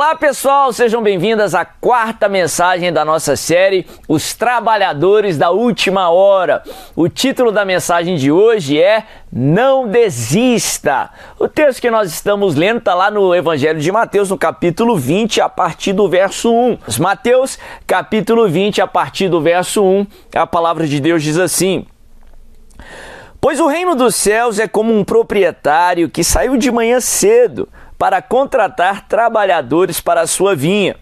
Olá pessoal, sejam bem-vindas à quarta mensagem da nossa série Os Trabalhadores da Última Hora. O título da mensagem de hoje é Não Desista. O texto que nós estamos lendo está lá no Evangelho de Mateus, no capítulo 20, a partir do verso 1. Mateus, capítulo 20, a partir do verso 1, a palavra de Deus diz assim. Pois o reino dos céus é como um proprietário que saiu de manhã cedo para contratar trabalhadores para sua vinha.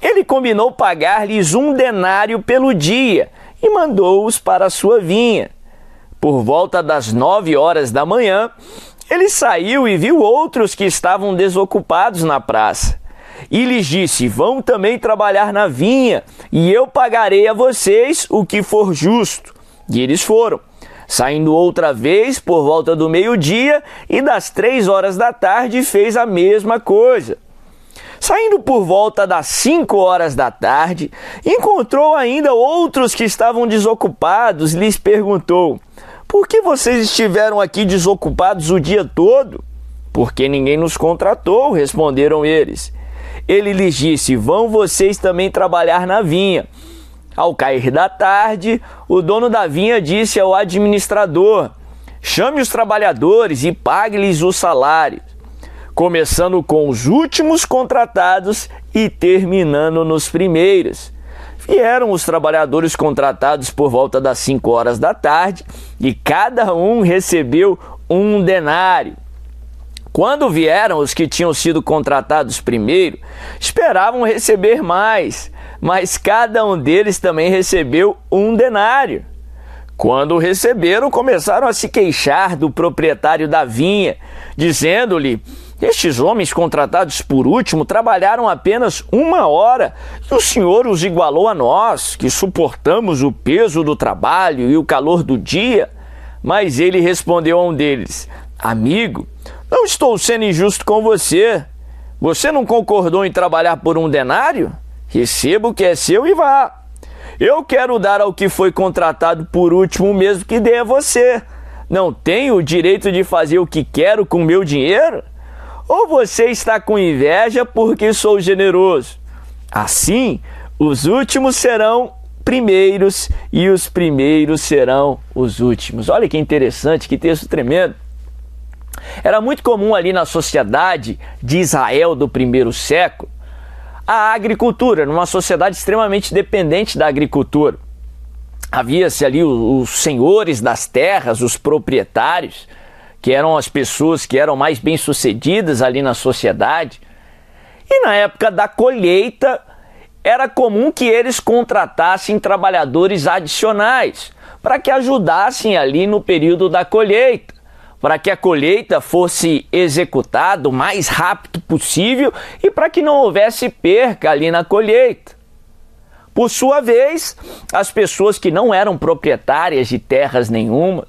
Ele combinou pagar-lhes um denário pelo dia e mandou-os para sua vinha. Por volta das nove horas da manhã, ele saiu e viu outros que estavam desocupados na praça. E lhes disse: Vão também trabalhar na vinha, e eu pagarei a vocês o que for justo. E eles foram. Saindo outra vez por volta do meio-dia e das três horas da tarde, fez a mesma coisa. Saindo por volta das cinco horas da tarde, encontrou ainda outros que estavam desocupados e lhes perguntou: Por que vocês estiveram aqui desocupados o dia todo? Porque ninguém nos contratou, responderam eles. Ele lhes disse: Vão vocês também trabalhar na vinha. Ao cair da tarde, o dono da vinha disse ao administrador: chame os trabalhadores e pague-lhes o salário, começando com os últimos contratados e terminando nos primeiros. Vieram os trabalhadores contratados por volta das 5 horas da tarde e cada um recebeu um denário. Quando vieram os que tinham sido contratados primeiro, esperavam receber mais mas cada um deles também recebeu um denário. Quando receberam, começaram a se queixar do proprietário da vinha, dizendo-lhe: Estes homens contratados por último trabalharam apenas uma hora e o senhor os igualou a nós, que suportamos o peso do trabalho e o calor do dia. Mas ele respondeu a um deles: Amigo, não estou sendo injusto com você. Você não concordou em trabalhar por um denário? Receba o que é seu e vá. Eu quero dar ao que foi contratado por último mesmo que dê a você. Não tenho o direito de fazer o que quero com meu dinheiro? Ou você está com inveja porque sou generoso? Assim, os últimos serão primeiros e os primeiros serão os últimos. Olha que interessante, que texto tremendo. Era muito comum ali na sociedade de Israel do primeiro século a agricultura, numa sociedade extremamente dependente da agricultura. Havia-se ali os, senhores das terras, os proprietários, que eram as pessoas que eram mais bem-sucedidas ali na sociedade. E na época da colheita, era comum que eles contratassem trabalhadores adicionais para que ajudassem ali no período da colheita para que a colheita fosse executada o mais rápido possível e para que não houvesse perca ali na colheita. Por sua vez, as pessoas que não eram proprietárias de terras nenhuma,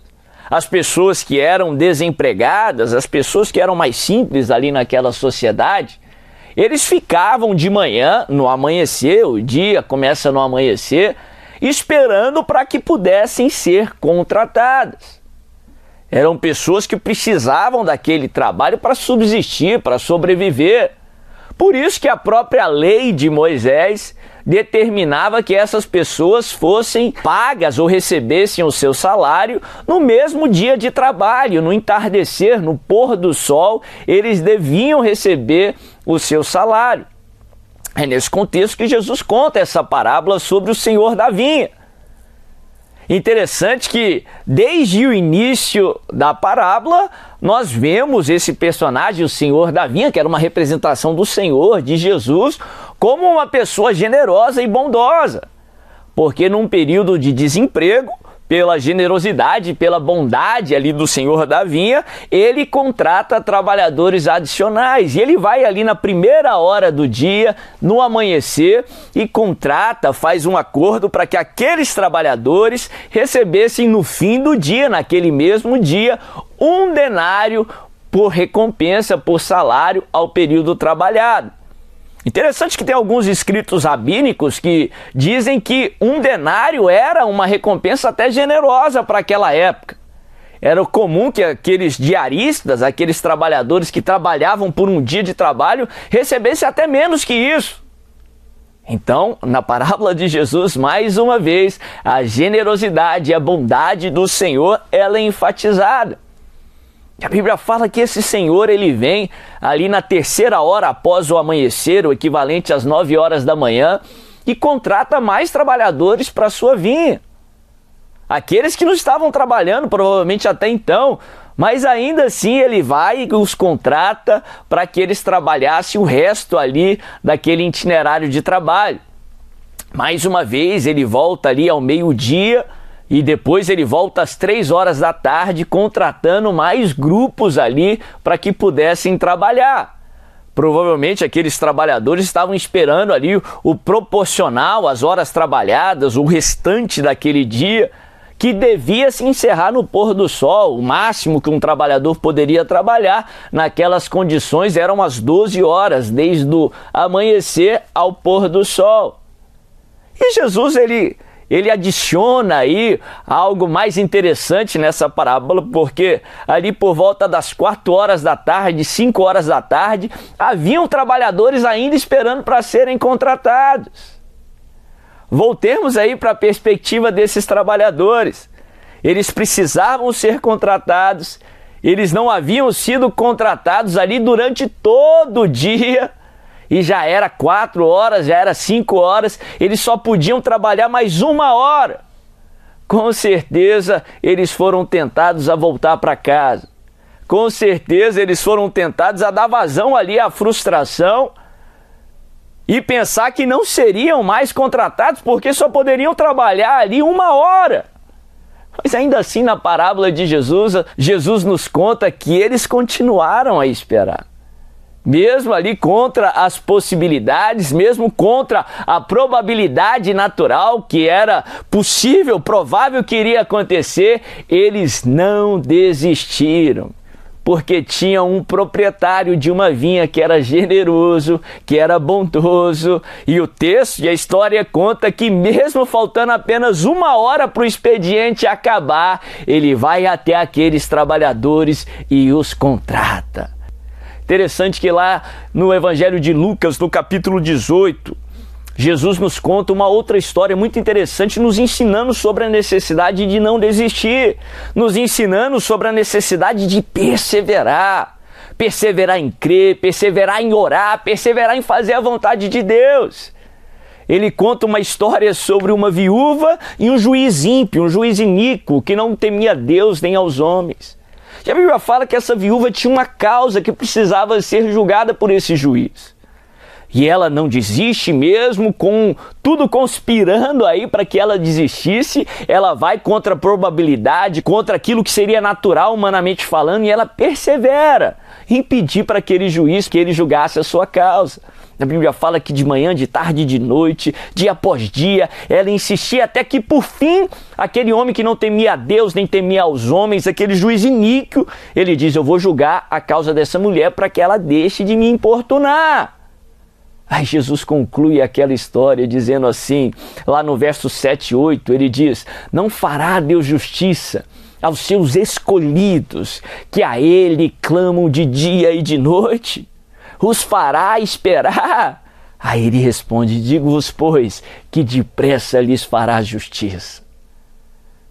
as pessoas que eram desempregadas, as pessoas que eram mais simples ali naquela sociedade, eles ficavam de manhã, no amanhecer, o dia começa no amanhecer, esperando para que pudessem ser contratadas. Eram pessoas que precisavam daquele trabalho para subsistir, para sobreviver. Por isso que a própria lei de Moisés determinava que essas pessoas fossem pagas ou recebessem o seu salário no mesmo dia de trabalho, no entardecer, no pôr do sol, eles deviam receber o seu salário. É nesse contexto que Jesus conta essa parábola sobre o Senhor da vinha. Interessante que desde o início da parábola nós vemos esse personagem, o Senhor da Vinha, que era uma representação do Senhor, de Jesus, como uma pessoa generosa e bondosa. Porque num período de desemprego, pela generosidade, pela bondade ali do senhor da vinha, ele contrata trabalhadores adicionais. E ele vai ali na primeira hora do dia, no amanhecer, e contrata, faz um acordo para que aqueles trabalhadores recebessem no fim do dia, naquele mesmo dia, um denário por recompensa, por salário ao período trabalhado. Interessante que tem alguns escritos rabínicos que dizem que um denário era uma recompensa até generosa para aquela época. era comum que aqueles diaristas, aqueles trabalhadores que trabalhavam por um dia de trabalho, recebessem até menos que isso. Então, na parábola de Jesus, mais uma vez, a generosidade e a bondade do Senhor ela é enfatizada. A Bíblia fala que esse Senhor ele vem ali na terceira hora após o amanhecer, o equivalente às nove horas da manhã, e contrata mais trabalhadores para sua vinha. Aqueles que não estavam trabalhando provavelmente até então, mas ainda assim ele vai e os contrata para que eles trabalhassem o resto ali daquele itinerário de trabalho. Mais uma vez ele volta ali ao meio-dia e depois ele volta às três horas da tarde, contratando mais grupos ali para que pudessem trabalhar. Provavelmente aqueles trabalhadores estavam esperando ali o proporcional às horas trabalhadas, o restante daquele dia, que devia se encerrar no pôr do sol. O máximo que um trabalhador poderia trabalhar naquelas condições eram as 12 horas, desde o amanhecer ao pôr do sol. E Jesus ele ele adiciona aí algo mais interessante nessa parábola, porque ali por volta das 4 horas da tarde, 5 horas da tarde, haviam trabalhadores ainda esperando para serem contratados. Voltemos aí para a perspectiva desses trabalhadores. Eles precisavam ser contratados, eles não haviam sido contratados ali durante todo o dia e já era quatro horas, já era cinco horas, eles só podiam trabalhar mais uma hora. Com certeza eles foram tentados a voltar para casa. Com certeza eles foram tentados a dar vazão ali à frustração e pensar que não seriam mais contratados porque só poderiam trabalhar ali uma hora. Mas ainda assim, na parábola de Jesus, Jesus nos conta que eles continuaram a esperar mesmo ali contra as possibilidades, mesmo contra a probabilidade natural que era possível, provável que iria acontecer, eles não desistiram. Porque tinha um proprietário de uma vinha que era generoso, que era bondoso, e o texto e a história conta que, mesmo faltando apenas uma hora para o expediente acabar, ele vai até aqueles trabalhadores e os contrata. Interessante que lá no Evangelho de Lucas, no capítulo 18, Jesus nos conta uma outra história muito interessante, nos ensinando sobre a necessidade de não desistir, nos ensinando sobre a necessidade de perseverar. Perseverar em crer, perseverar em orar, perseverar em fazer a vontade de Deus. Ele conta uma história sobre uma viúva e um juiz ímpio, um juiz iníquo, que não temia Deus nem aos homens. E a Bíblia fala que essa viúva tinha uma causa que precisava ser julgada por esse juiz. E ela não desiste mesmo com tudo conspirando aí para que ela desistisse, ela vai contra a probabilidade, contra aquilo que seria natural humanamente falando, e ela persevera em pedir para aquele juiz que ele julgasse a sua causa. A Bíblia fala que de manhã, de tarde, de noite, dia após dia, ela insistia até que por fim, aquele homem que não temia a Deus, nem temia aos homens, aquele juiz iníquo, ele diz: Eu vou julgar a causa dessa mulher para que ela deixe de me importunar. Aí Jesus conclui aquela história dizendo assim, lá no verso 7 e 8, ele diz: Não fará Deus justiça aos seus escolhidos, que a Ele clamam de dia e de noite? Os fará esperar? Aí ele responde: Digo-vos, pois, que depressa lhes fará justiça.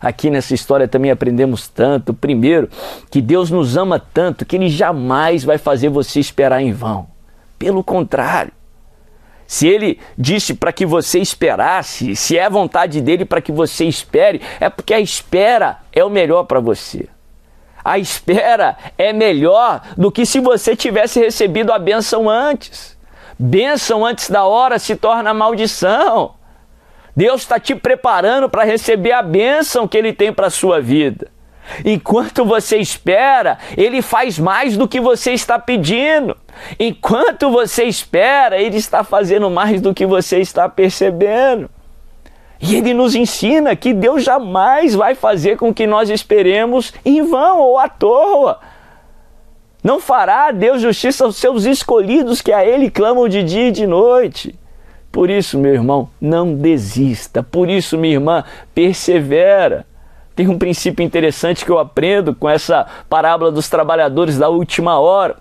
Aqui nessa história também aprendemos tanto. Primeiro, que Deus nos ama tanto que Ele jamais vai fazer você esperar em vão. Pelo contrário, se Ele disse para que você esperasse, se é vontade dele para que você espere, é porque a espera é o melhor para você. A espera é melhor do que se você tivesse recebido a bênção antes. Bênção antes da hora se torna maldição. Deus está te preparando para receber a bênção que Ele tem para a sua vida. Enquanto você espera, Ele faz mais do que você está pedindo. Enquanto você espera, Ele está fazendo mais do que você está percebendo. E ele nos ensina que Deus jamais vai fazer com que nós esperemos em vão ou à toa. Não fará Deus justiça aos seus escolhidos que a Ele clamam de dia e de noite. Por isso, meu irmão, não desista. Por isso, minha irmã, persevera. Tem um princípio interessante que eu aprendo com essa parábola dos trabalhadores da última hora.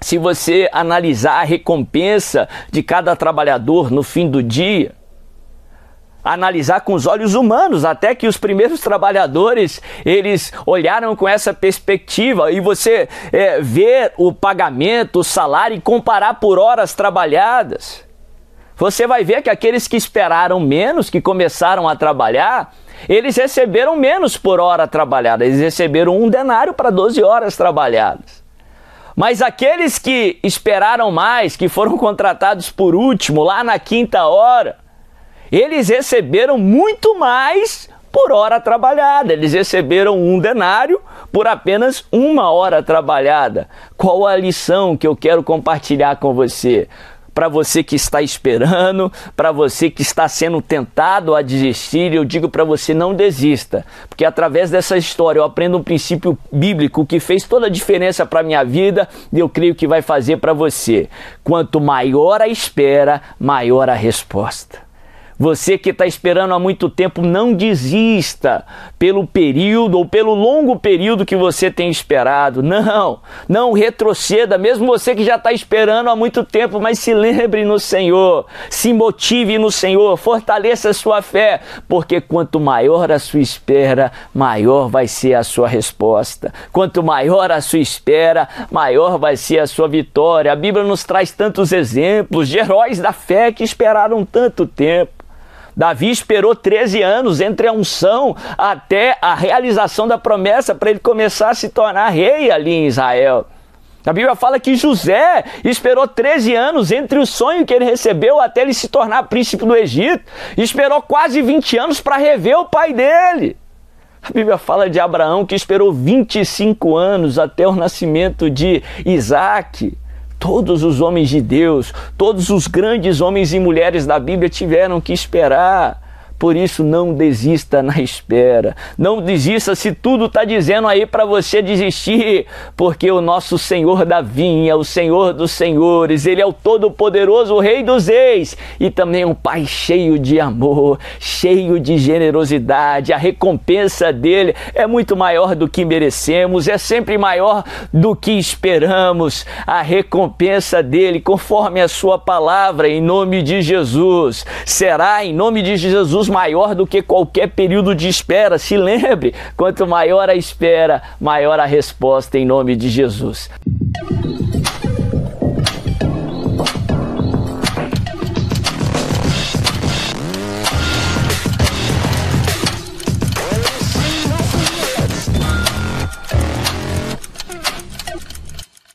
Se você analisar a recompensa de cada trabalhador no fim do dia, analisar com os olhos humanos, até que os primeiros trabalhadores eles olharam com essa perspectiva. E você é, ver o pagamento, o salário e comparar por horas trabalhadas, você vai ver que aqueles que esperaram menos, que começaram a trabalhar, eles receberam menos por hora trabalhada, eles receberam um denário para 12 horas trabalhadas. Mas aqueles que esperaram mais, que foram contratados por último, lá na quinta hora, eles receberam muito mais por hora trabalhada. Eles receberam um denário por apenas uma hora trabalhada. Qual a lição que eu quero compartilhar com você? Para você que está esperando, para você que está sendo tentado a desistir, eu digo para você não desista, porque através dessa história eu aprendo um princípio bíblico que fez toda a diferença para minha vida e eu creio que vai fazer para você. Quanto maior a espera, maior a resposta. Você que está esperando há muito tempo, não desista pelo período ou pelo longo período que você tem esperado. Não, não retroceda, mesmo você que já está esperando há muito tempo, mas se lembre no Senhor, se motive no Senhor, fortaleça a sua fé, porque quanto maior a sua espera, maior vai ser a sua resposta. Quanto maior a sua espera, maior vai ser a sua vitória. A Bíblia nos traz tantos exemplos de heróis da fé que esperaram tanto tempo. Davi esperou 13 anos entre a unção até a realização da promessa para ele começar a se tornar rei ali em Israel. A Bíblia fala que José esperou 13 anos entre o sonho que ele recebeu até ele se tornar príncipe do Egito. Esperou quase 20 anos para rever o pai dele. A Bíblia fala de Abraão que esperou 25 anos até o nascimento de Isaac. Todos os homens de Deus, todos os grandes homens e mulheres da Bíblia tiveram que esperar. Por isso, não desista na espera. Não desista se tudo está dizendo aí para você desistir, porque o nosso Senhor da vinha, o Senhor dos senhores, Ele é o Todo-Poderoso, o Rei dos Reis e também um Pai cheio de amor, cheio de generosidade. A recompensa dele é muito maior do que merecemos, é sempre maior do que esperamos. A recompensa dele, conforme a Sua palavra, em nome de Jesus, será em nome de Jesus maior do que qualquer período de espera. Se lembre, quanto maior a espera, maior a resposta em nome de Jesus.